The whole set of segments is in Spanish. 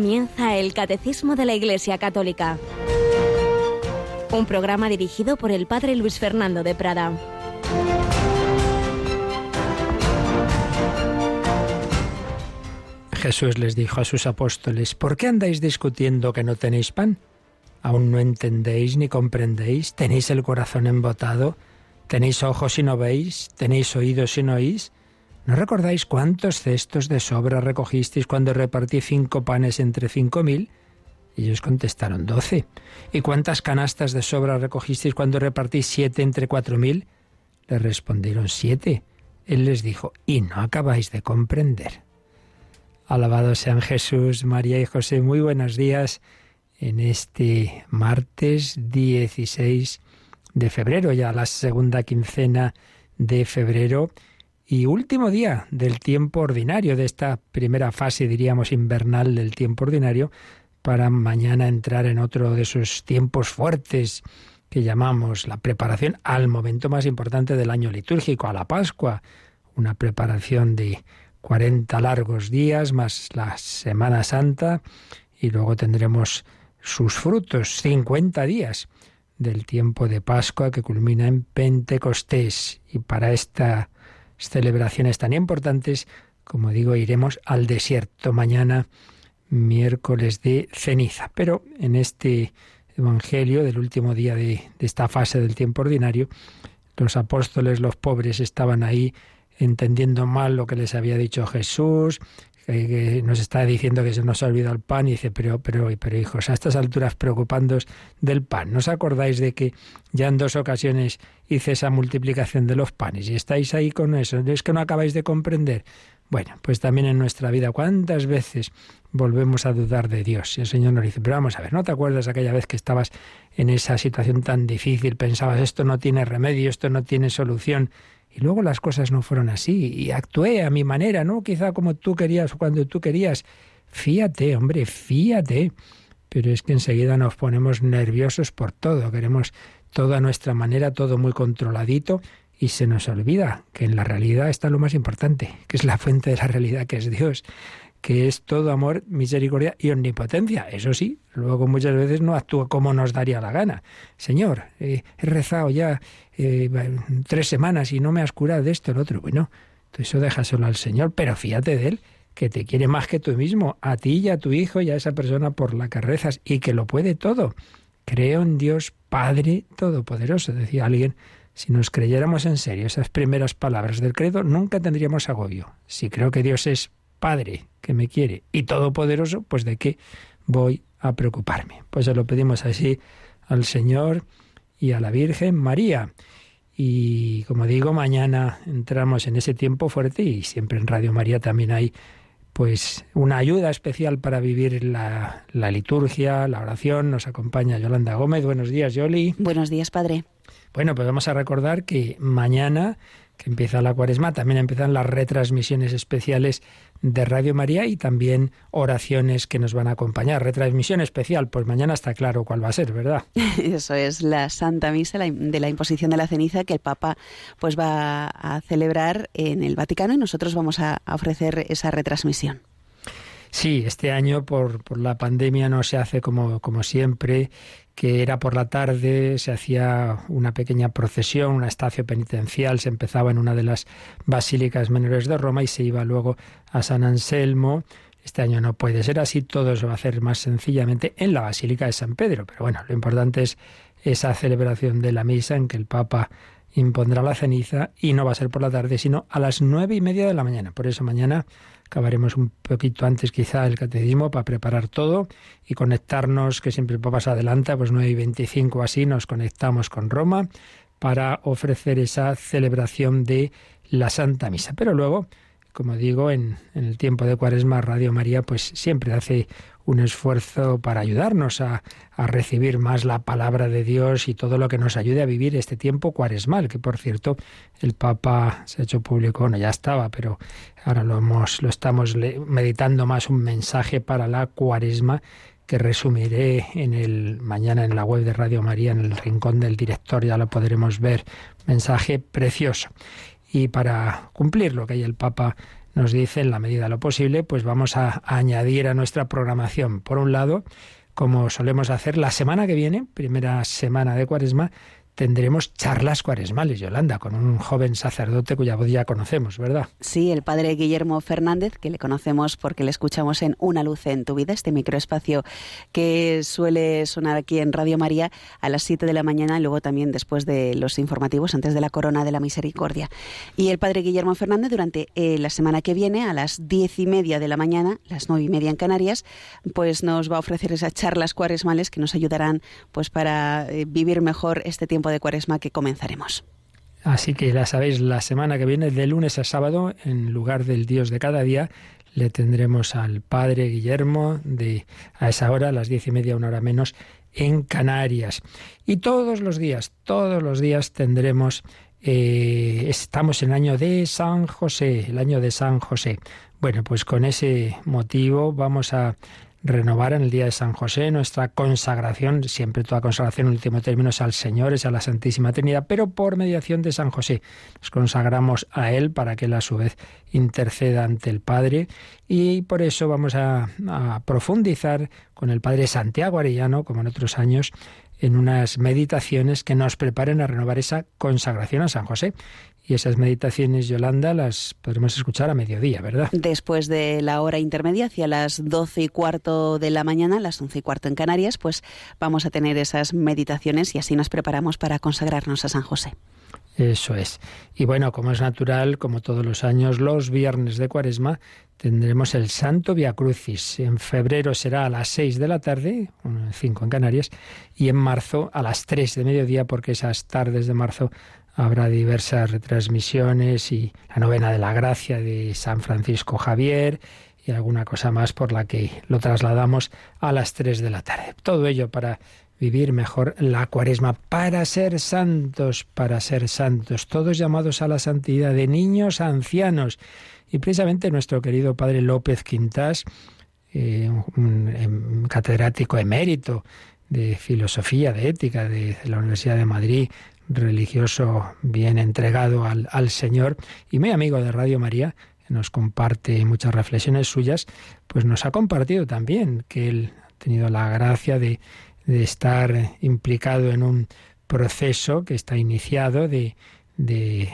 Comienza el Catecismo de la Iglesia Católica, un programa dirigido por el Padre Luis Fernando de Prada. Jesús les dijo a sus apóstoles, ¿por qué andáis discutiendo que no tenéis pan? ¿Aún no entendéis ni comprendéis? ¿Tenéis el corazón embotado? ¿Tenéis ojos y no veis? ¿Tenéis oídos y no oís? ¿No recordáis cuántos cestos de sobra recogisteis cuando repartí cinco panes entre cinco mil? Ellos contestaron doce. ¿Y cuántas canastas de sobra recogisteis cuando repartí siete entre cuatro mil? Le respondieron siete. Él les dijo, y no acabáis de comprender. Alabados sean Jesús, María y José. Muy buenos días en este martes 16 de febrero, ya la segunda quincena de febrero y último día del tiempo ordinario, de esta primera fase, diríamos, invernal del tiempo ordinario, para mañana entrar en otro de esos tiempos fuertes que llamamos la preparación al momento más importante del año litúrgico, a la Pascua, una preparación de 40 largos días más la Semana Santa y luego tendremos sus frutos, 50 días del tiempo de Pascua que culmina en Pentecostés. Y para estas celebraciones tan importantes, como digo, iremos al desierto mañana, miércoles de ceniza. Pero en este Evangelio del último día de, de esta fase del tiempo ordinario, los apóstoles, los pobres, estaban ahí entendiendo mal lo que les había dicho Jesús, que, nos está diciendo que se nos ha olvidado el pan y dice, pero, pero, pero hijos, a estas alturas preocupándoos del pan. ¿No os acordáis de que ya en dos ocasiones hice esa multiplicación de los panes y estáis ahí con eso? ¿Es que no acabáis de comprender? Bueno, pues también en nuestra vida, ¿cuántas veces volvemos a dudar de Dios? Y el Señor nos dice, pero vamos a ver, ¿no te acuerdas aquella vez que estabas en esa situación tan difícil? Pensabas, esto no tiene remedio, esto no tiene solución y luego las cosas no fueron así y actué a mi manera, ¿no? Quizá como tú querías o cuando tú querías. Fíate, hombre, fíate. Pero es que enseguida nos ponemos nerviosos por todo, queremos todo a nuestra manera, todo muy controladito y se nos olvida que en la realidad está lo más importante, que es la fuente de la realidad, que es Dios que es todo amor, misericordia y omnipotencia. Eso sí, luego muchas veces no actúa como nos daría la gana. Señor, eh, he rezado ya eh, tres semanas y no me has curado de esto, el otro. Bueno, eso déjaselo al Señor, pero fíjate de Él, que te quiere más que tú mismo, a ti y a tu hijo y a esa persona por la que rezas, y que lo puede todo. Creo en Dios Padre Todopoderoso, decía alguien. Si nos creyéramos en serio esas primeras palabras del credo, nunca tendríamos agobio. Si creo que Dios es Padre que me quiere y todopoderoso, pues de qué voy a preocuparme. Pues se lo pedimos así al Señor y a la Virgen María. Y como digo, mañana entramos en ese tiempo fuerte y siempre en Radio María también hay pues una ayuda especial para vivir la, la liturgia, la oración. Nos acompaña Yolanda Gómez. Buenos días, Yoli. Buenos días, Padre. Bueno, pues vamos a recordar que mañana que empieza la cuaresma, también empiezan las retransmisiones especiales de Radio María y también oraciones que nos van a acompañar. Retransmisión especial, pues mañana está claro cuál va a ser, ¿verdad? Eso es la Santa Misa de la imposición de la ceniza que el Papa pues va a celebrar en el Vaticano y nosotros vamos a ofrecer esa retransmisión. Sí, este año por, por la pandemia no se hace como, como siempre que era por la tarde, se hacía una pequeña procesión, una estación penitencial, se empezaba en una de las basílicas menores de Roma y se iba luego a San Anselmo. Este año no puede ser así, todo se va a hacer más sencillamente en la Basílica de San Pedro. Pero bueno, lo importante es esa celebración de la misa en que el Papa impondrá la ceniza y no va a ser por la tarde, sino a las nueve y media de la mañana. Por eso mañana acabaremos un poquito antes quizá el catecismo para preparar todo y conectarnos, que siempre el Papa adelanta, pues nueve y veinticinco así nos conectamos con Roma para ofrecer esa celebración de la Santa Misa. Pero luego, como digo, en, en el tiempo de Cuaresma, Radio María pues siempre hace un esfuerzo para ayudarnos a, recibir más la palabra de Dios y todo lo que nos ayude a vivir este tiempo cuaresmal, que por cierto el Papa se ha hecho público, no ya estaba, pero ahora lo, hemos, lo estamos meditando más un mensaje para la cuaresma que resumiré en el mañana en la web de Radio María, en el rincón del director, ya lo podremos ver. Mensaje precioso. Y para cumplir lo que hay el Papa nos dice, en la medida de lo posible, pues vamos a añadir a nuestra programación, por un lado, como solemos hacer la semana que viene, primera semana de Cuaresma, tendremos charlas cuaresmales, Yolanda, con un joven sacerdote cuya voz ya conocemos, ¿verdad? Sí, el padre Guillermo Fernández, que le conocemos porque le escuchamos en Una luz en tu vida, este microespacio que suele sonar aquí en Radio María a las 7 de la mañana y luego también después de los informativos, antes de la corona de la misericordia. Y el padre Guillermo Fernández durante eh, la semana que viene, a las diez y media de la mañana, las nueve y media en Canarias, pues nos va a ofrecer esas charlas cuaresmales que nos ayudarán pues para eh, vivir mejor este tiempo de cuaresma que comenzaremos. Así que ya sabéis, la semana que viene, de lunes a sábado, en lugar del Dios de cada día, le tendremos al Padre Guillermo de a esa hora, a las diez y media, una hora menos, en Canarias. Y todos los días, todos los días tendremos, eh, estamos en el año de San José, el año de San José. Bueno, pues con ese motivo vamos a renovar en el día de San José nuestra consagración, siempre toda consagración en último término es al Señor, es a la Santísima Trinidad, pero por mediación de San José. Nos consagramos a Él para que Él a su vez interceda ante el Padre. Y por eso vamos a, a profundizar con el Padre Santiago Arellano, como en otros años, en unas meditaciones que nos preparen a renovar esa consagración a San José. Y esas meditaciones, Yolanda, las podremos escuchar a mediodía, ¿verdad? Después de la hora intermedia, hacia las doce y cuarto de la mañana, las once y cuarto en Canarias, pues vamos a tener esas meditaciones y así nos preparamos para consagrarnos a San José. Eso es. Y bueno, como es natural, como todos los años, los viernes de Cuaresma tendremos el Santo Via Crucis. En febrero será a las seis de la tarde, cinco en Canarias, y en marzo a las tres de mediodía, porque esas tardes de marzo habrá diversas retransmisiones y la novena de la gracia de San Francisco Javier y alguna cosa más por la que lo trasladamos a las 3 de la tarde. Todo ello para vivir mejor la cuaresma, para ser santos, para ser santos, todos llamados a la santidad, de niños a ancianos. Y precisamente nuestro querido padre López Quintas, eh, un, catedrático emérito de filosofía, de ética de la Universidad de Madrid, religioso bien entregado al, al Señor y muy amigo de Radio María, nos comparte muchas reflexiones suyas, pues nos ha compartido también que él ha tenido la gracia de, de estar implicado en un proceso que está iniciado de, de,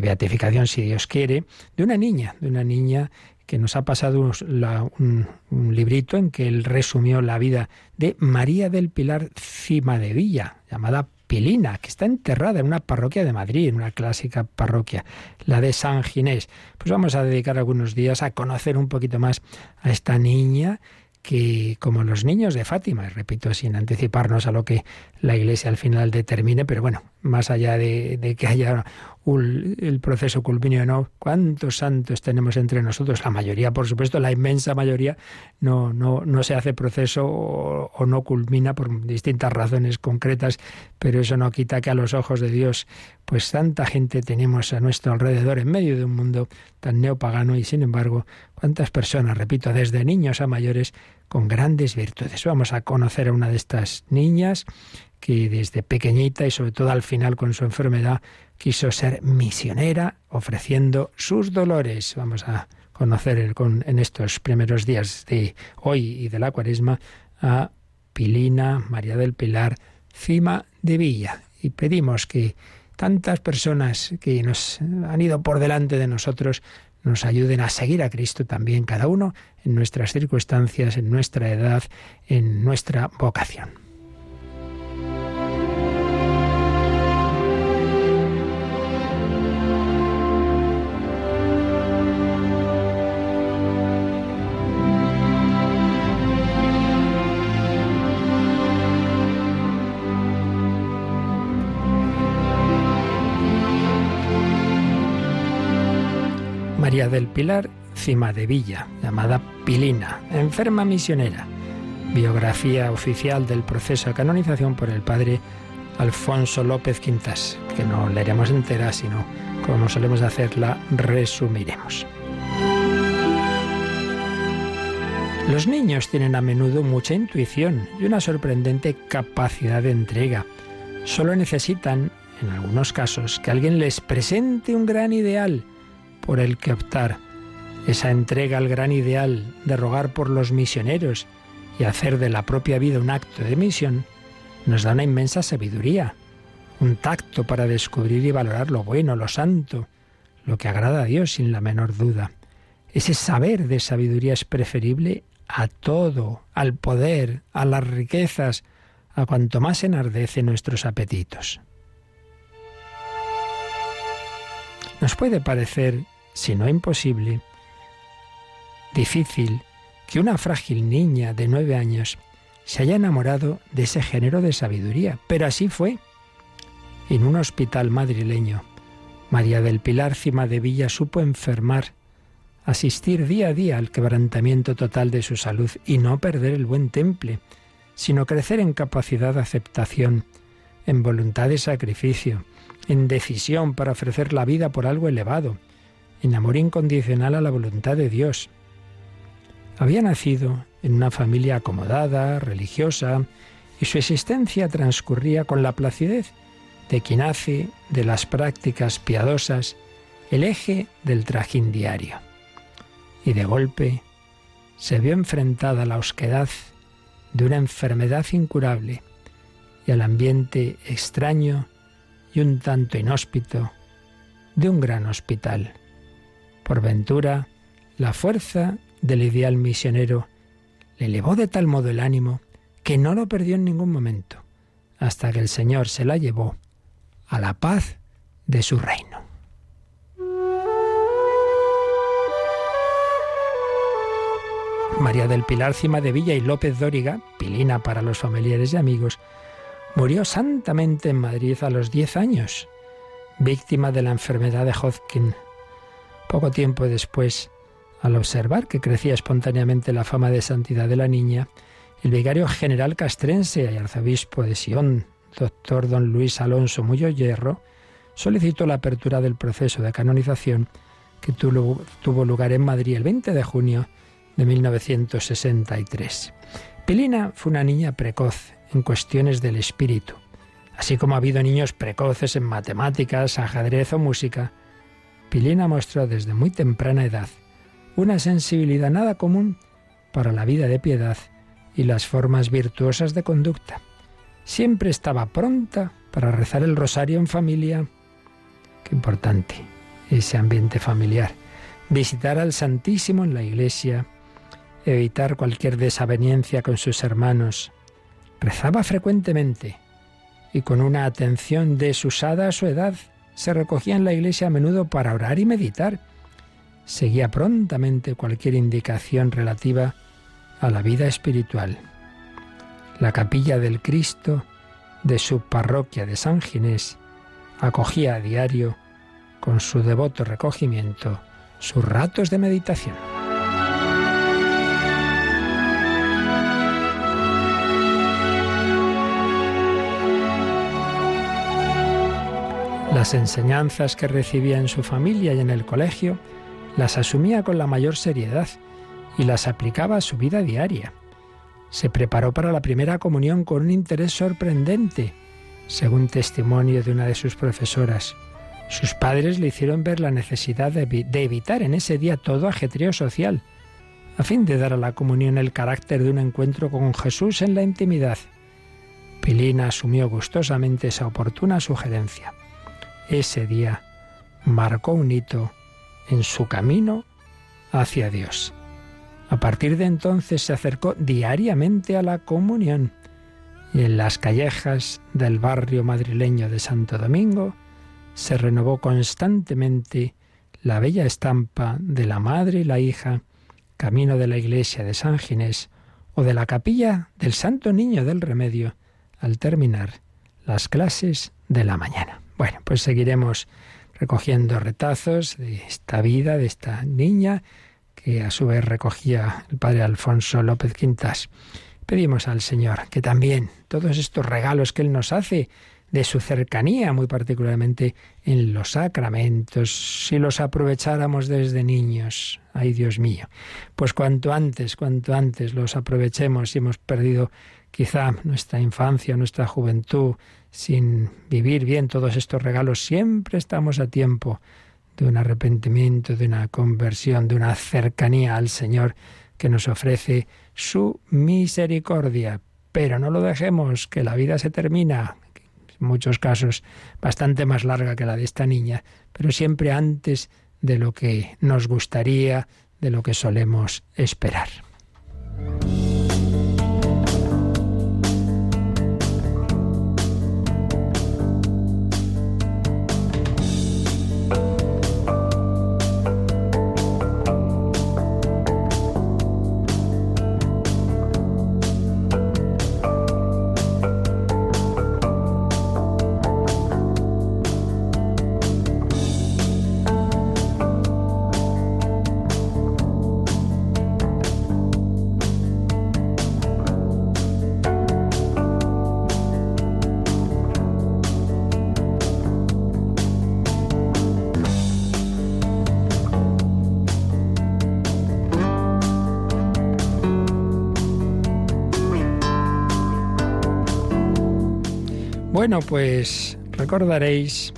beatificación, si Dios quiere, de una niña, de una niña que nos ha pasado un, un, librito en que él resumió la vida de María del Pilar Cima de Villa, llamada Pilina, que está enterrada en una parroquia de Madrid, en una clásica parroquia, la de San Ginés. Pues vamos a dedicar algunos días a conocer un poquito más a esta niña que como los niños de Fátima, repito, sin anticiparnos a lo que la Iglesia al final determine, pero bueno, más allá de, que haya el proceso culminio no, ¿cuántos santos tenemos entre nosotros? La mayoría, por supuesto, la inmensa mayoría no, no, no se hace proceso o, o, no culmina por distintas razones concretas, pero eso no quita que a los ojos de Dios, pues tanta gente tenemos a nuestro alrededor en medio de un mundo tan neopagano y sin embargo, cuántas personas, repito, desde niños a mayores, con grandes virtudes. Vamos a conocer a una de estas niñas que desde pequeñita y sobre todo al final con su enfermedad quiso ser misionera ofreciendo sus dolores. Vamos a conocer en estos primeros días de hoy y de la cuaresma a Pilina María del Pilar Cima de Villa. Y pedimos que tantas personas que nos han ido por delante de nosotros nos ayuden a seguir a Cristo también, cada uno en nuestras circunstancias, en nuestra edad, en nuestra vocación. Del Pilar Cima de Villa, llamada Pilina, enferma misionera. Biografía oficial del proceso de canonización por el padre Alfonso López Quintas, que no leeremos entera, sino como solemos hacer, la resumiremos. Los niños tienen a menudo mucha intuición y una sorprendente capacidad de entrega. Solo necesitan, en algunos casos, que alguien les presente un gran ideal por el que optar. esa entrega al gran ideal de rogar por los misioneros y hacer de la propia vida un acto de misión, nos da una inmensa sabiduría, un tacto para descubrir y valorar lo bueno, lo santo, lo que agrada a Dios sin la menor duda. Ese saber de sabiduría es preferible a todo, al poder, a las riquezas, a cuanto más enardece nuestros apetitos. Nos puede parecer, si no imposible, difícil que una frágil niña de nueve años se haya enamorado de ese género de sabiduría, pero así fue. En un hospital madrileño, María del Pilar Cima de Villa supo enfermar, asistir día a día al quebrantamiento total de su salud y no perder el buen temple, sino crecer en capacidad de aceptación, en voluntad de sacrificio, en decisión para ofrecer la vida por algo elevado, en amor incondicional a la voluntad de Dios. Había nacido en una familia acomodada, religiosa, y su existencia transcurría con la placidez de quien hace de las prácticas piadosas el eje del trajín diario. Y de golpe se vio enfrentada a la osquedad de una enfermedad incurable y al ambiente extraño y un tanto inhóspito de un gran hospital. Por ventura, la fuerza del ideal misionero le elevó de tal modo el ánimo que no lo perdió en ningún momento, hasta que el Señor se la llevó a la paz de su reino. María del Pilar Cima de Villa y López Dóriga, pilina para los familiares y amigos, Murió santamente en Madrid a los 10 años, víctima de la enfermedad de Hodgkin. Poco tiempo después, al observar que crecía espontáneamente la fama de santidad de la niña, el vicario general castrense y arzobispo de Sion, doctor don Luis Alonso Muyo Hierro, solicitó la apertura del proceso de canonización que tuvo lugar en Madrid el 20 de junio de 1963. Pilina fue una niña precoz, en cuestiones del espíritu. Así como ha habido niños precoces en matemáticas, ajedrez o música, Pilina mostró desde muy temprana edad una sensibilidad nada común para la vida de piedad y las formas virtuosas de conducta. Siempre estaba pronta para rezar el rosario en familia. Qué importante ese ambiente familiar. Visitar al Santísimo en la iglesia, evitar cualquier desaveniencia con sus hermanos, Rezaba frecuentemente y con una atención desusada a su edad se recogía en la iglesia a menudo para orar y meditar. Seguía prontamente cualquier indicación relativa a la vida espiritual. La capilla del Cristo de su parroquia de San Ginés acogía a diario, con su devoto recogimiento, sus ratos de meditación. Las enseñanzas que recibía en su familia y en el colegio las asumía con la mayor seriedad y las aplicaba a su vida diaria. Se preparó para la primera comunión con un interés sorprendente, según testimonio de una de sus profesoras. Sus padres le hicieron ver la necesidad de, evitar en ese día todo ajetreo social, a fin de dar a la comunión el carácter de un encuentro con Jesús en la intimidad. Pilina asumió gustosamente esa oportuna sugerencia ese día marcó un hito en su camino hacia Dios. A partir de entonces se acercó diariamente a la comunión y en las callejas del barrio madrileño de Santo Domingo se renovó constantemente la bella estampa de la madre y la hija, camino de la iglesia de San Ginés o de la capilla del Santo Niño del Remedio al terminar las clases de la mañana. Bueno, pues seguiremos recogiendo retazos de esta vida, de esta niña, que a su vez recogía el padre Alfonso López Quintas. Pedimos al Señor que también todos estos regalos que Él nos hace de su cercanía, muy particularmente en los sacramentos, si los aprovecháramos desde niños, ay Dios mío, pues cuanto antes, cuanto antes los aprovechemos si hemos perdido quizá nuestra infancia, nuestra juventud, sin vivir bien todos estos regalos, siempre estamos a tiempo de un arrepentimiento, de una conversión, de una cercanía al Señor que nos ofrece su misericordia. Pero no lo dejemos, que la vida se termina, en muchos casos bastante más larga que la de esta niña, pero siempre antes de lo que nos gustaría, de lo que solemos esperar. Pues recordaréis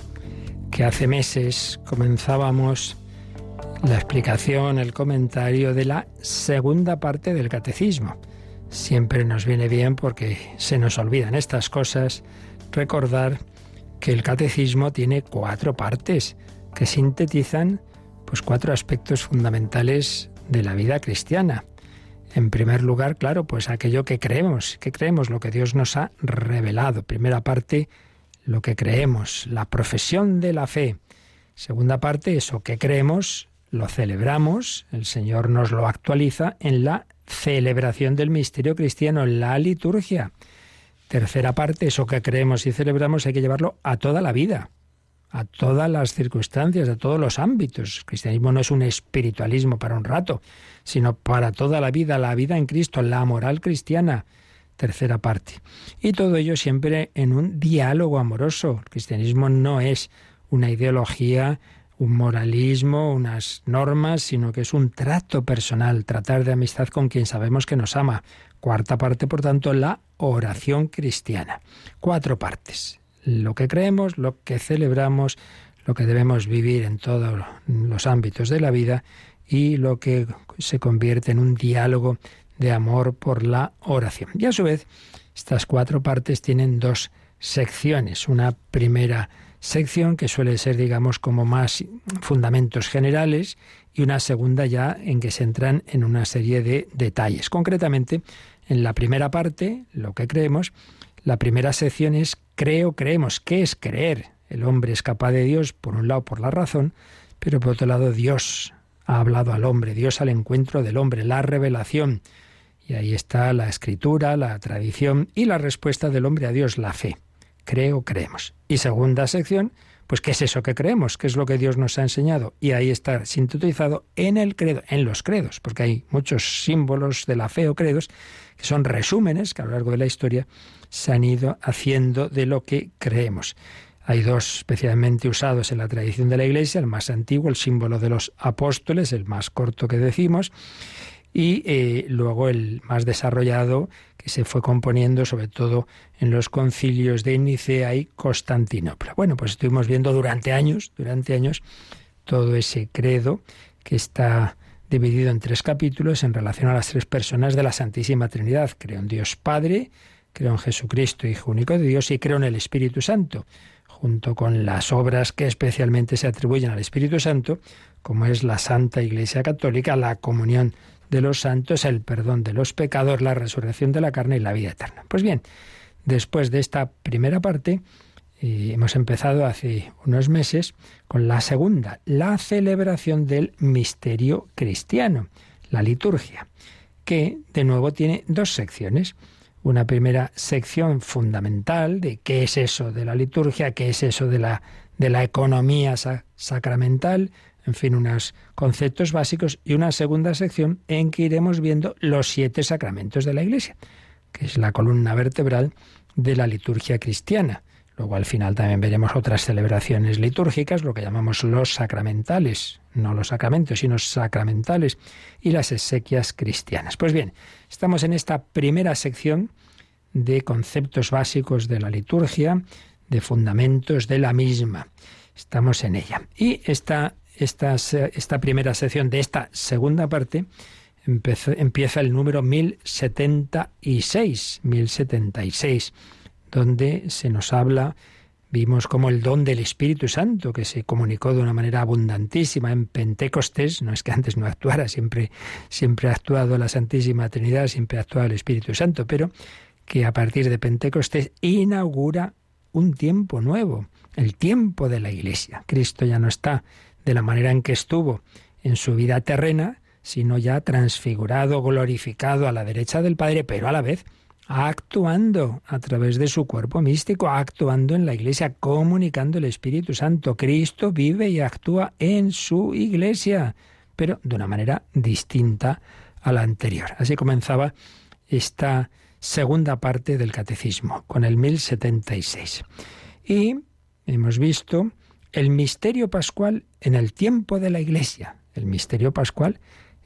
que hace meses comenzábamos la explicación, el comentario de la segunda parte del catecismo. Siempre nos viene bien porque se nos olvidan estas cosas recordar que el catecismo tiene cuatro partes que sintetizan pues cuatro aspectos fundamentales de la vida cristiana. En primer lugar, claro, pues aquello que creemos, que creemos, lo que Dios nos ha revelado. Primera parte, lo que creemos, la profesión de la fe. Segunda parte, eso que creemos, lo celebramos, el Señor nos lo actualiza en la celebración del misterio cristiano, en la liturgia. Tercera parte, eso que creemos y celebramos hay que llevarlo a toda la vida a todas las circunstancias, a todos los ámbitos. El cristianismo no es un espiritualismo para un rato, sino para toda la vida, la vida en Cristo, la moral cristiana. Tercera parte. Y todo ello siempre en un diálogo amoroso. El cristianismo no es una ideología, un moralismo, unas normas, sino que es un trato personal, tratar de amistad con quien sabemos que nos ama. Cuarta parte, por tanto, la oración cristiana. Cuatro partes lo que creemos, lo que celebramos, lo que debemos vivir en todos los ámbitos de la vida y lo que se convierte en un diálogo de amor por la oración. Y a su vez, estas cuatro partes tienen dos secciones. Una primera sección que suele ser, digamos, como más fundamentos generales y una segunda ya en que se entran en una serie de detalles. Concretamente, en la primera parte, lo que creemos, la primera sección es creo, creemos. ¿Qué es creer? El hombre es capaz de Dios, por un lado, por la razón, pero por otro lado, Dios ha hablado al hombre, Dios al encuentro del hombre, la revelación. Y ahí está la escritura, la tradición y la respuesta del hombre a Dios, la fe. Creo, creemos. Y segunda sección, pues ¿qué es eso que creemos? ¿Qué es lo que Dios nos ha enseñado? Y ahí está sintetizado en el credo, en los credos, porque hay muchos símbolos de la fe o credos que son resúmenes que a lo largo de la historia se han ido haciendo de lo que creemos. Hay dos especialmente usados en la tradición de la Iglesia, el más antiguo, el símbolo de los apóstoles, el más corto que decimos, y eh, luego el más desarrollado que se fue componiendo sobre todo en los concilios de Nicea y Constantinopla. Bueno, pues estuvimos viendo durante años, durante años, todo ese credo que está dividido en tres capítulos en relación a las tres personas de la Santísima Trinidad. Creo en Dios Padre, creo en Jesucristo, Hijo único de Dios, y creo en el Espíritu Santo, junto con las obras que especialmente se atribuyen al Espíritu Santo, como es la Santa Iglesia Católica, la comunión de los santos, el perdón de los pecados, la resurrección de la carne y la vida eterna. Pues bien, después de esta primera parte, eh, hemos empezado hace unos meses con la segunda, la celebración del misterio cristiano, la liturgia, que de nuevo tiene dos secciones. Una primera sección fundamental de qué es eso de la liturgia, qué es eso de la, de la economía sacramental, en fin, unos conceptos básicos, y una segunda sección en que iremos viendo los siete sacramentos de la Iglesia, que es la columna vertebral de la liturgia cristiana. Luego al final también veremos otras celebraciones litúrgicas, lo que llamamos los sacramentales, no los sacramentos, sino sacramentales, y las exequias cristianas. Pues bien, estamos en esta primera sección de conceptos básicos de la liturgia, de fundamentos de la misma. Estamos en ella. Y esta esta, esta primera sección de esta segunda parte, empieza el número 1076, 1076, donde se nos habla, vimos como el don del Espíritu Santo, que se comunicó de una manera abundantísima en Pentecostés, no es que antes no actuara, siempre, siempre ha actuado la Santísima Trinidad, siempre ha actuado el Espíritu Santo, pero que a partir de Pentecostés inaugura un tiempo nuevo, el tiempo de la Iglesia. Cristo ya no está de la manera en que estuvo en su vida terrena, sino ya transfigurado, glorificado a la derecha del Padre, pero a la vez actuando a través de su cuerpo místico, actuando en la Iglesia, comunicando el Espíritu Santo. Cristo vive y actúa en su Iglesia, pero de una manera distinta a la anterior. Así comenzaba esta segunda parte del Catecismo, con el 1076. Y hemos visto el misterio pascual en el tiempo de la Iglesia. El misterio pascual,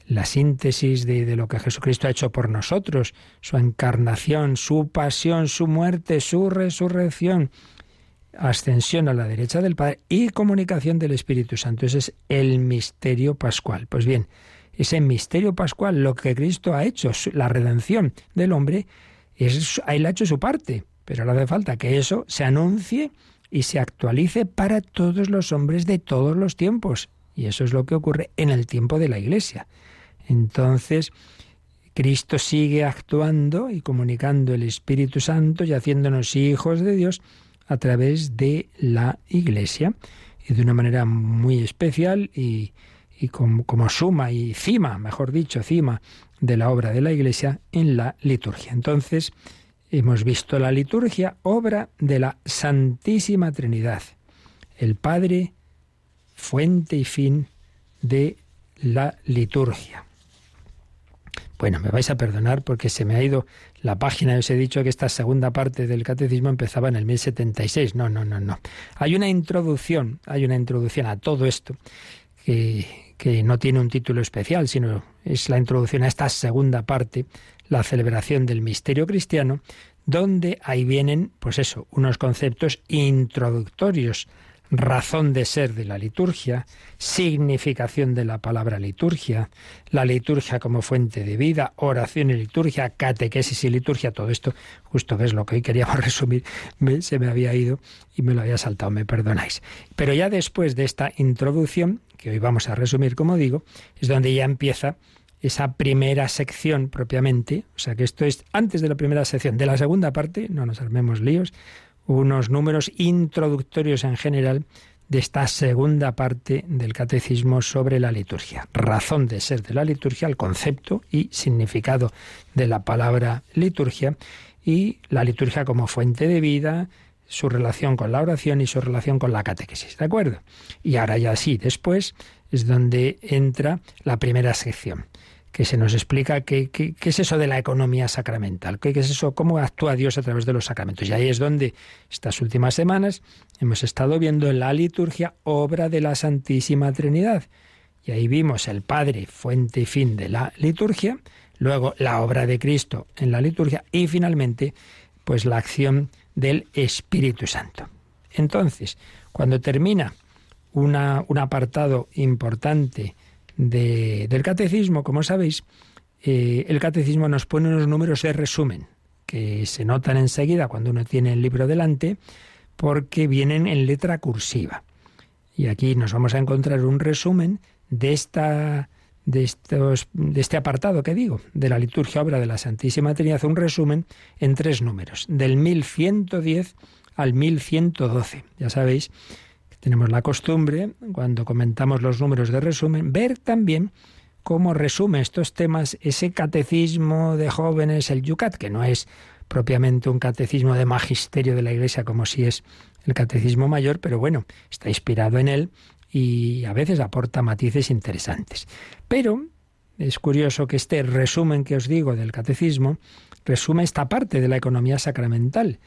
la síntesis de, lo que Jesucristo ha hecho por nosotros, su encarnación, su pasión, su muerte, su resurrección, ascensión a la derecha del Padre y comunicación del Espíritu Santo. Ese es el misterio pascual. Pues bien, ese misterio pascual, lo que Cristo ha hecho, la redención del hombre, es, él ha hecho su parte, pero ahora hace falta que eso se anuncie y se actualice para todos los hombres de todos los tiempos. Y eso es lo que ocurre en el tiempo de la Iglesia. Entonces, Cristo sigue actuando y comunicando el Espíritu Santo y haciéndonos hijos de Dios a través de la Iglesia y de una manera muy especial y, y como, como, suma y cima, mejor dicho, cima de la obra de la Iglesia en la liturgia. Entonces, hemos visto la liturgia, obra de la Santísima Trinidad, el Padre, fuente y fin de la liturgia. Bueno, me vais a perdonar porque se me ha ido la página. Os he dicho que esta segunda parte del catecismo empezaba en el 1076. No, no, no, no. Hay una introducción, hay una introducción a todo esto que, que no tiene un título especial, sino es la introducción a esta segunda parte, la celebración del misterio cristiano, donde ahí vienen, pues eso, unos conceptos introductorios, razón de ser de la liturgia, significación de la palabra liturgia, la liturgia como fuente de vida, oración y liturgia, catequesis y liturgia, todo esto, justo que es lo que hoy queríamos resumir, se me había ido y me lo había saltado, me perdonáis. Pero ya después de esta introducción, que hoy vamos a resumir, como digo, es donde ya empieza esa primera sección propiamente, o sea que esto es antes de la primera sección, de la segunda parte, no nos armemos líos, unos números introductorios en general de esta segunda parte del catecismo sobre la liturgia. Razón de ser de la liturgia, el concepto y significado de la palabra liturgia y la liturgia como fuente de vida, su relación con la oración y su relación con la catequesis, ¿de acuerdo? Y ahora ya sí, después es donde entra la primera sección, que se nos explica qué, qué, es eso de la economía sacramental, qué, es eso, cómo actúa Dios a través de los sacramentos. Y ahí es donde estas últimas semanas hemos estado viendo en la liturgia obra de la Santísima Trinidad. Y ahí vimos el Padre, fuente y fin de la liturgia, luego la obra de Cristo en la liturgia y finalmente pues la acción del Espíritu Santo. Entonces, cuando termina un apartado importante del catecismo, como sabéis, eh, el catecismo nos pone unos números de resumen que se notan enseguida cuando uno tiene el libro delante porque vienen en letra cursiva. Y aquí nos vamos a encontrar un resumen de esta de, estos, de este apartado que digo, de la liturgia obra de la Santísima Trinidad, un resumen en tres números, del 1110 al 1112. Ya sabéis tenemos la costumbre, cuando comentamos los números de resumen, ver también cómo resume estos temas ese catecismo de jóvenes, el Yucat, que no es propiamente un catecismo de magisterio de la Iglesia como si es el catecismo mayor, pero bueno, está inspirado en él y a veces aporta matices interesantes. Pero es curioso que este resumen que os digo del catecismo resume esta parte de la economía sacramental,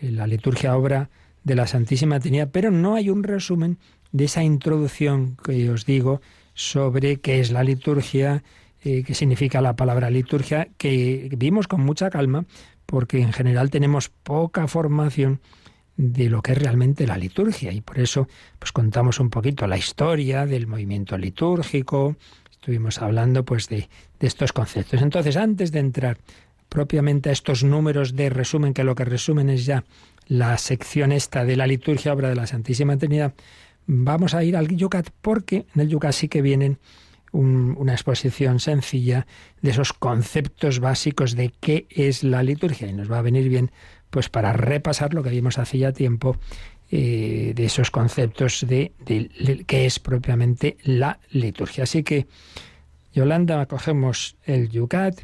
la liturgia obra de la Santísima Trinidad, pero no hay un resumen de esa introducción que os digo sobre qué es la liturgia, eh, qué significa la palabra liturgia, que vimos con mucha calma, porque en general tenemos poca formación de lo que es realmente la liturgia y por eso pues contamos un poquito la historia del movimiento litúrgico, estuvimos hablando pues de, de estos conceptos. Entonces, antes de entrar propiamente a estos números de resumen, que lo que resumen es ya la sección esta de la liturgia, obra de la Santísima Trinidad, vamos a ir al Yucat porque en el Yucat sí que vienen una exposición sencilla de esos conceptos básicos de qué es la liturgia y nos va a venir bien pues para repasar lo que vimos hace ya tiempo eh, de esos conceptos de, de qué es propiamente la liturgia. Así que, Yolanda, cogemos el Yucat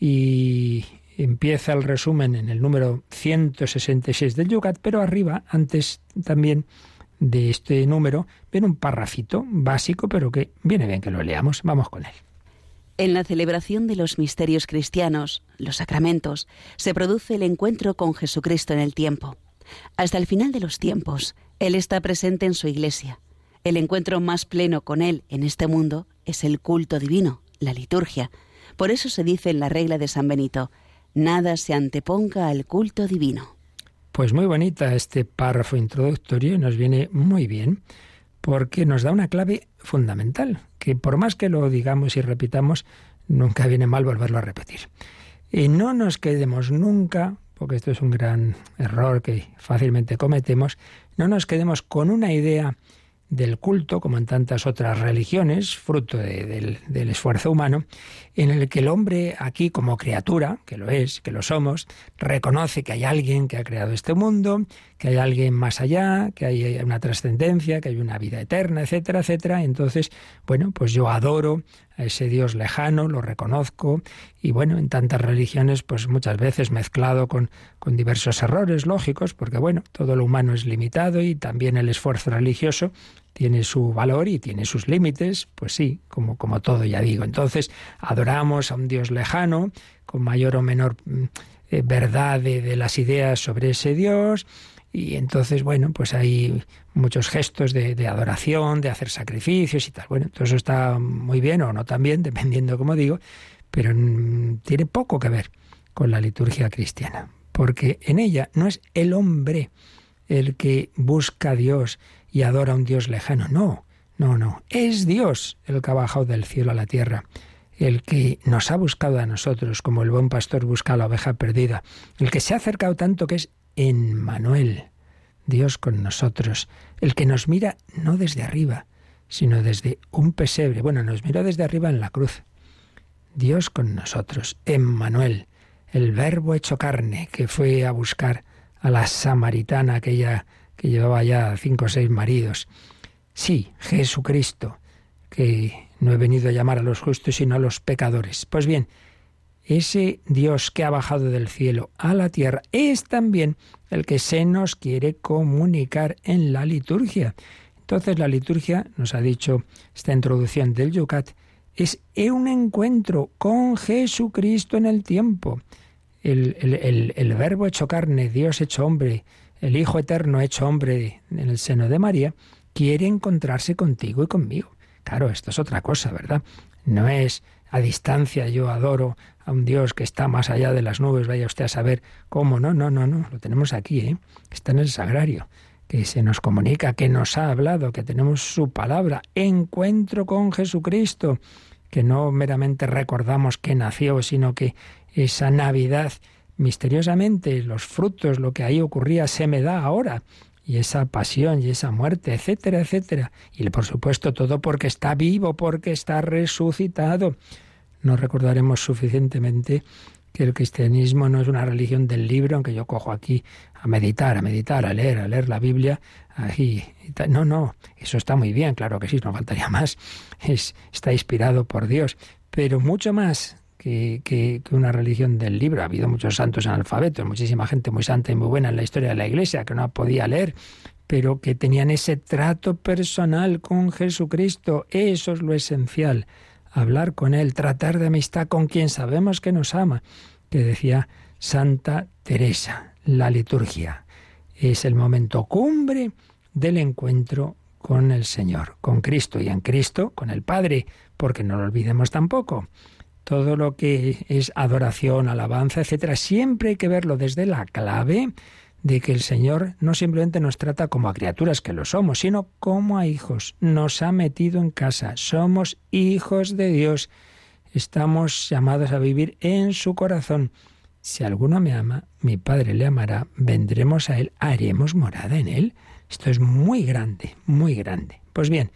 y empieza el resumen en el número 166 del Yucat, pero arriba, antes también de este número, viene un parrafito básico, pero que viene bien que lo leamos. Vamos con él. En la celebración de los misterios cristianos, los sacramentos, se produce el encuentro con Jesucristo en el tiempo. Hasta el final de los tiempos, Él está presente en su iglesia. El encuentro más pleno con Él en este mundo es el culto divino, la liturgia. Por eso se dice en la regla de San Benito, nada se anteponga al culto divino. Pues muy bonita este párrafo introductorio y nos viene muy bien porque nos da una clave fundamental, que por más que lo digamos y repitamos, nunca viene mal volverlo a repetir. Y no nos quedemos nunca, porque esto es un gran error que fácilmente cometemos, no nos quedemos con una idea del culto, como en tantas otras religiones, fruto del, del, esfuerzo humano, en el que el hombre aquí como criatura, que lo es, que lo somos, reconoce que hay alguien que ha creado este mundo, que hay alguien más allá, que hay una trascendencia, que hay una vida eterna, etcétera, etcétera. Entonces, bueno, pues yo adoro a ese Dios lejano, lo reconozco, y bueno, en tantas religiones, pues muchas veces mezclado con, con diversos errores lógicos, porque bueno, todo lo humano es limitado y también el esfuerzo religioso tiene su valor y tiene sus límites, pues sí, como, como todo ya digo. Entonces, adoramos a un Dios lejano, con mayor o menor mm, eh, verdad de, de las ideas sobre ese Dios, y entonces, bueno, pues hay muchos gestos de, adoración, de hacer sacrificios y tal. Bueno, todo eso está muy bien o no tan bien, dependiendo, como digo, pero tiene poco que ver con la liturgia cristiana, porque en ella no es el hombre el que busca a Dios y adora a un Dios lejano, no, no, no, es Dios el que ha bajado del cielo a la tierra el que nos ha buscado a nosotros, como el buen pastor busca a la oveja perdida, el que se ha acercado tanto que es en Manuel, Dios con nosotros, el que nos mira no desde arriba, sino desde un pesebre. Bueno, nos miró desde arriba en la cruz. Dios con nosotros, Emmanuel, el verbo hecho carne que fue a buscar a la samaritana aquella que llevaba ya cinco o seis maridos. Sí, Jesucristo, que no he venido a llamar a los justos sino a los pecadores. Pues bien, ese Dios que ha bajado del cielo a la tierra es también el que se nos quiere comunicar en la liturgia. Entonces la liturgia, nos ha dicho esta introducción del Yucat, es un encuentro con Jesucristo en el tiempo. El, el, verbo hecho carne, Dios hecho hombre, el Hijo eterno hecho hombre en el seno de María, quiere encontrarse contigo y conmigo. Claro, esto es otra cosa, ¿verdad? No es a distancia yo adoro a un Dios que está más allá de las nubes, vaya usted a saber cómo. No, no, no, no, lo tenemos aquí, ¿eh? está en el sagrario, que se nos comunica, que nos ha hablado, que tenemos su palabra, encuentro con Jesucristo, que no meramente recordamos que nació, sino que esa Navidad, misteriosamente, los frutos, lo que ahí ocurría, se me da ahora y esa pasión y esa muerte, etcétera, etcétera. Y por supuesto todo porque está vivo, porque está resucitado. No recordaremos suficientemente que el cristianismo no es una religión del libro, aunque yo cojo aquí a meditar, a meditar, a leer, a leer la Biblia. Ahí, no, no, eso está muy bien, claro que sí, no faltaría más. Es, está inspirado por Dios, pero mucho más que, una religión del libro. Ha habido muchos santos analfabetos, muchísima gente muy santa y muy buena en la historia de la Iglesia que no podía leer, pero que tenían ese trato personal con Jesucristo. Eso es lo esencial. Hablar con Él, tratar de amistad con quien sabemos que nos ama, que decía Santa Teresa, la liturgia. Es el momento cumbre del encuentro con el Señor, con Cristo y en Cristo, con el Padre, porque no lo olvidemos tampoco todo lo que es adoración, alabanza, etcétera, siempre hay que verlo desde la clave de que el Señor no simplemente nos trata como a criaturas que lo somos, sino como a hijos. Nos ha metido en casa, somos hijos de Dios. Estamos llamados a vivir en su corazón. Si alguno me ama, mi Padre le amará, vendremos a Él, haremos morada en Él. Esto es muy grande, muy grande. Pues bien,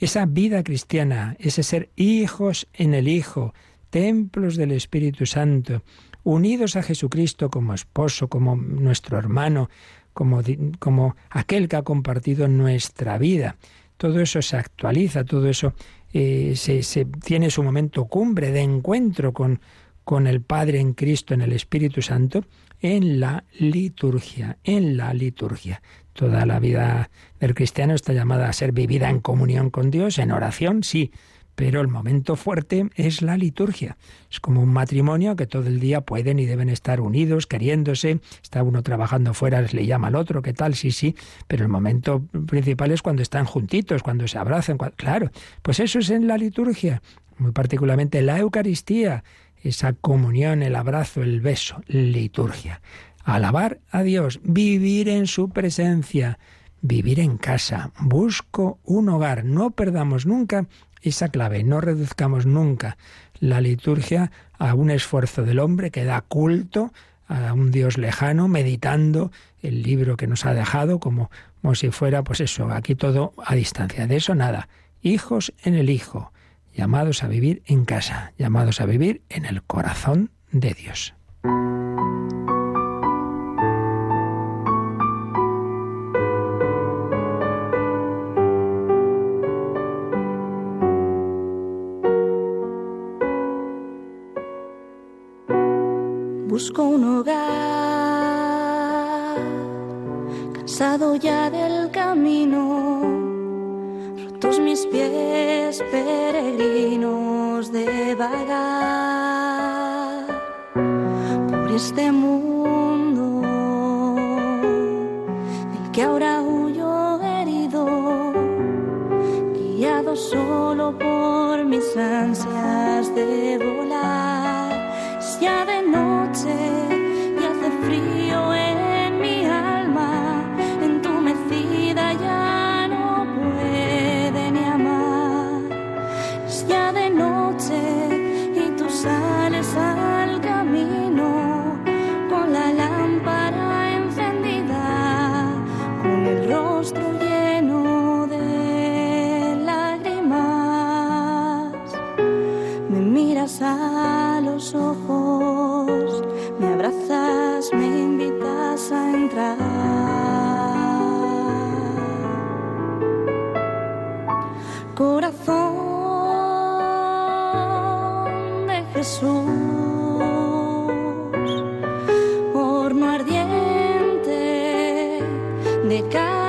esa vida cristiana, ese ser hijos en el Hijo, templos del Espíritu Santo, unidos a Jesucristo como esposo, como nuestro hermano, como, como aquel que ha compartido nuestra vida. Todo eso se actualiza, todo eso eh, se, se, tiene su momento cumbre de encuentro con, con el Padre en Cristo, en el Espíritu Santo, en la liturgia, en la liturgia. Toda la vida del cristiano está llamada a ser vivida en comunión con Dios, en oración, sí, pero el momento fuerte es la liturgia. Es como un matrimonio que todo el día pueden y deben estar unidos, queriéndose. Está uno trabajando fuera, le llama al otro, ¿qué tal? Sí, sí. Pero el momento principal es cuando están juntitos, cuando se abrazan. Claro, pues eso es en la liturgia. Muy particularmente la Eucaristía, esa comunión, el abrazo, el beso, liturgia. Alabar a Dios, vivir en su presencia, vivir en casa. Busco un hogar. No perdamos nunca esa clave. No reduzcamos nunca la liturgia a un esfuerzo del hombre que da culto a un Dios lejano, meditando el libro que nos ha dejado, como, como si fuera, pues eso, aquí todo a distancia. De eso nada. Hijos en el Hijo, llamados a vivir en casa, llamados a vivir en el corazón de Dios. Busco un hogar, cansado ya del camino, rotos mis pies peregrinos de vagar por este mundo Jesús, horno ardiente de caridad,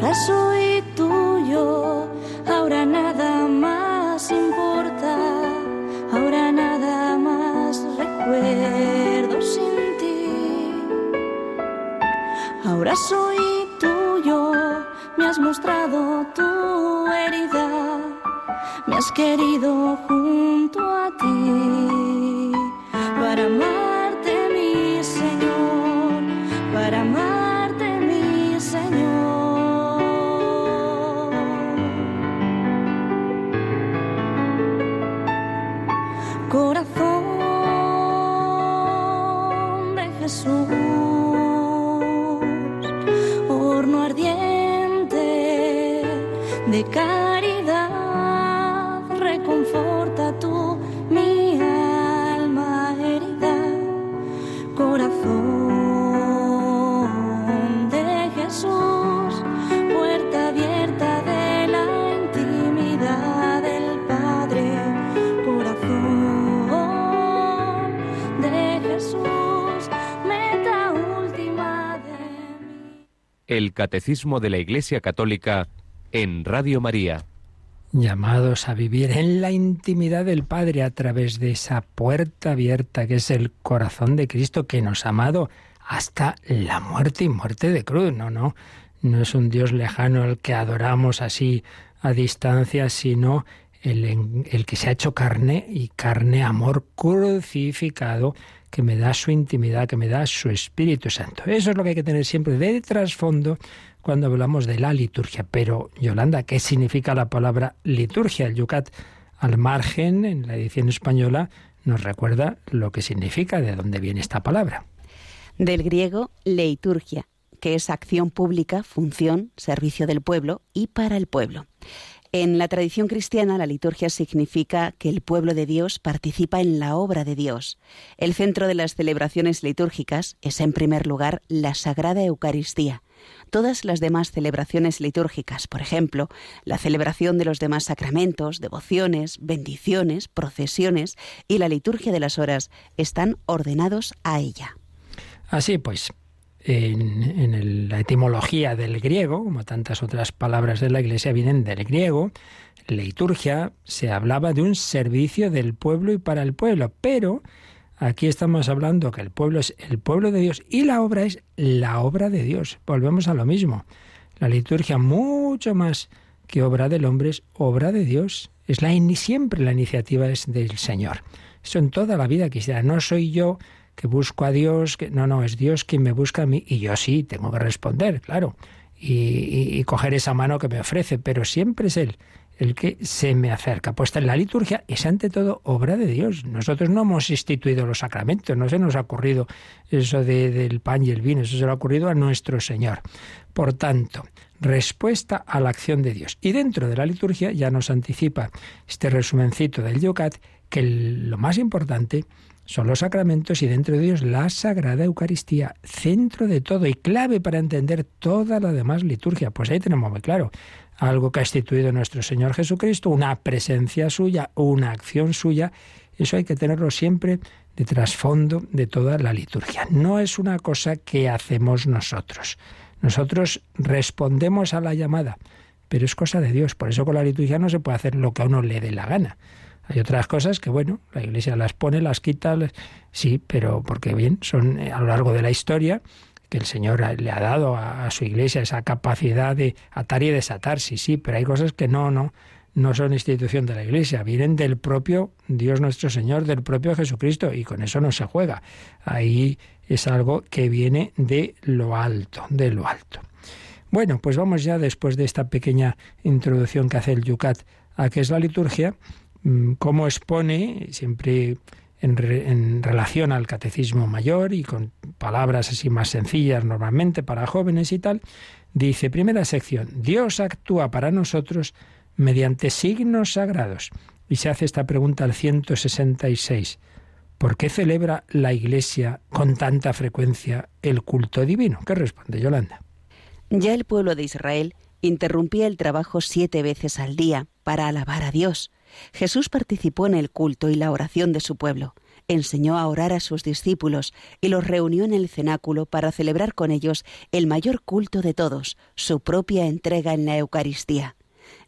Ahora soy tuyo, ahora nada más importa, ahora nada más recuerdo sin ti. Ahora soy tuyo, me has mostrado tu herida, me has querido junto a ti El Catecismo de la Iglesia Católica en Radio María. llamados a vivir en la intimidad del Padre a través de esa puerta abierta que es el corazón de Cristo que nos ha amado hasta la muerte y muerte de cruz. No, no, no es un Dios lejano el que adoramos así a distancia, sino el, el que se ha hecho carne y carne, amor crucificado, que me da su intimidad, que me da su Espíritu Santo. Eso es lo que hay que tener siempre de trasfondo cuando hablamos de la liturgia. Pero, Yolanda, ¿qué significa la palabra liturgia? El Yucat, al margen, en la edición española, nos recuerda lo que significa, de dónde viene esta palabra. Del griego leiturgia, que es acción pública, función, servicio del pueblo y para el pueblo. En la tradición cristiana, la liturgia significa que el pueblo de Dios participa en la obra de Dios. El centro de las celebraciones litúrgicas es, en primer lugar, la Sagrada Eucaristía. Todas las demás celebraciones litúrgicas, por ejemplo, la celebración de los demás sacramentos, devociones, bendiciones, procesiones y la liturgia de las horas, están ordenados a ella. Así pues, en, la etimología del griego, como tantas otras palabras de la Iglesia vienen del griego, liturgia se hablaba de un servicio del pueblo y para el pueblo, pero aquí estamos hablando que el pueblo es el pueblo de Dios y la obra es la obra de Dios. Volvemos a lo mismo. La liturgia mucho más que obra del hombre es obra de Dios. Es la siempre la iniciativa es del Señor. Eso en toda la vida quisiera. No soy yo que busco a Dios, que no, no, es Dios quien me busca a mí y yo sí tengo que responder, claro, y, coger esa mano que me ofrece, pero siempre es Él el que se me acerca. Pues en la liturgia es ante todo obra de Dios. Nosotros no hemos instituido los sacramentos, no se nos ha ocurrido eso de- del pan y el vino, eso se le ha ocurrido a nuestro Señor. Por tanto, respuesta a la acción de Dios. Y dentro de la liturgia ya nos anticipa este resumencito del Yucat que lo más importante son los sacramentos y dentro de ellos la Sagrada Eucaristía, centro de todo y clave para entender toda la demás liturgia. Pues ahí tenemos muy claro algo que ha instituido nuestro Señor Jesucristo, una presencia suya, una acción suya. Eso hay que tenerlo siempre de trasfondo de toda la liturgia. No es una cosa que hacemos nosotros. Nosotros respondemos a la llamada, pero es cosa de Dios. Por eso con la liturgia no se puede hacer lo que a uno le dé la gana. Hay otras cosas que, bueno, la Iglesia las pone, las quita, las- sí, pero porque bien, son eh, a lo largo de la historia que el Señor le ha dado a, a su Iglesia esa capacidad de atar y desatar, sí, sí, pero hay cosas que no, no, no son institución de la Iglesia, vienen del propio Dios nuestro Señor, del propio Jesucristo, y con eso no se juega. Ahí es algo que viene de lo alto, de lo alto. Bueno, pues vamos ya después de esta pequeña introducción que hace el Yucat a qué es la liturgia, cómo expone, siempre en, re- en relación al catecismo mayor y con palabras así más sencillas normalmente para jóvenes y tal, dice, primera sección, Dios actúa para nosotros mediante signos sagrados. Y se hace esta pregunta al 166. ¿Por qué celebra la Iglesia con tanta frecuencia el culto divino? ¿Qué responde Yolanda? Ya el pueblo de Israel interrumpía el trabajo siete veces al día para alabar a Dios. Jesús participó en el culto y la oración de su pueblo, enseñó a orar a sus discípulos y los reunió en el cenáculo para celebrar con ellos el mayor culto de todos, su propia entrega en la Eucaristía.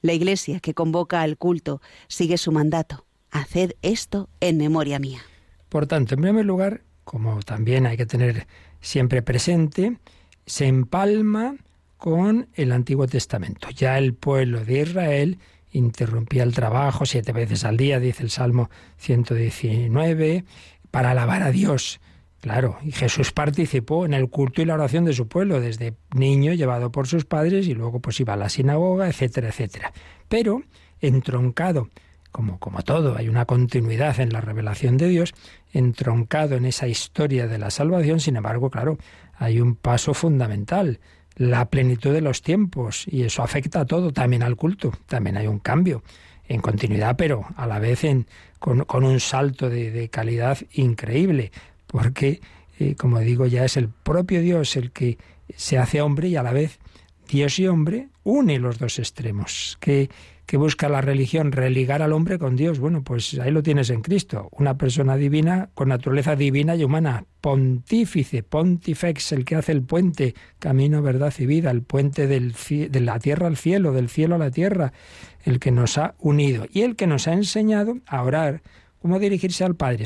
La Iglesia que convoca al culto sigue su mandato. Haced esto en memoria mía. Por tanto, en primer lugar, como también hay que tener siempre presente, se empalma con el Antiguo Testamento. Ya el pueblo de Israel interrumpía el trabajo siete veces al día, dice el Salmo 119, para alabar a Dios. Claro, y Jesús participó en el culto y la oración de su pueblo, desde niño llevado por sus padres y luego pues iba a la sinagoga, etcétera, etcétera. Pero entroncado como, como todo, hay una continuidad en la revelación de Dios, entroncado en esa historia de la salvación, sin embargo, claro, hay un paso fundamental, la plenitud de los tiempos, y eso afecta a todo, también al culto, también hay un cambio en continuidad, pero a la vez en, con, un salto de, calidad increíble, porque, eh, como digo, ya es el propio Dios el que se hace hombre y a la vez Dios y hombre une los dos extremos. Que que busca la religión religar al hombre con Dios. Bueno, pues ahí lo tienes en Cristo, una persona divina con naturaleza divina y humana, pontífice, pontifex, el que hace el puente, camino, verdad y vida, el puente del, de la tierra al cielo, del cielo a la tierra, el que nos ha unido y el que nos ha enseñado a orar, cómo dirigirse al Padre.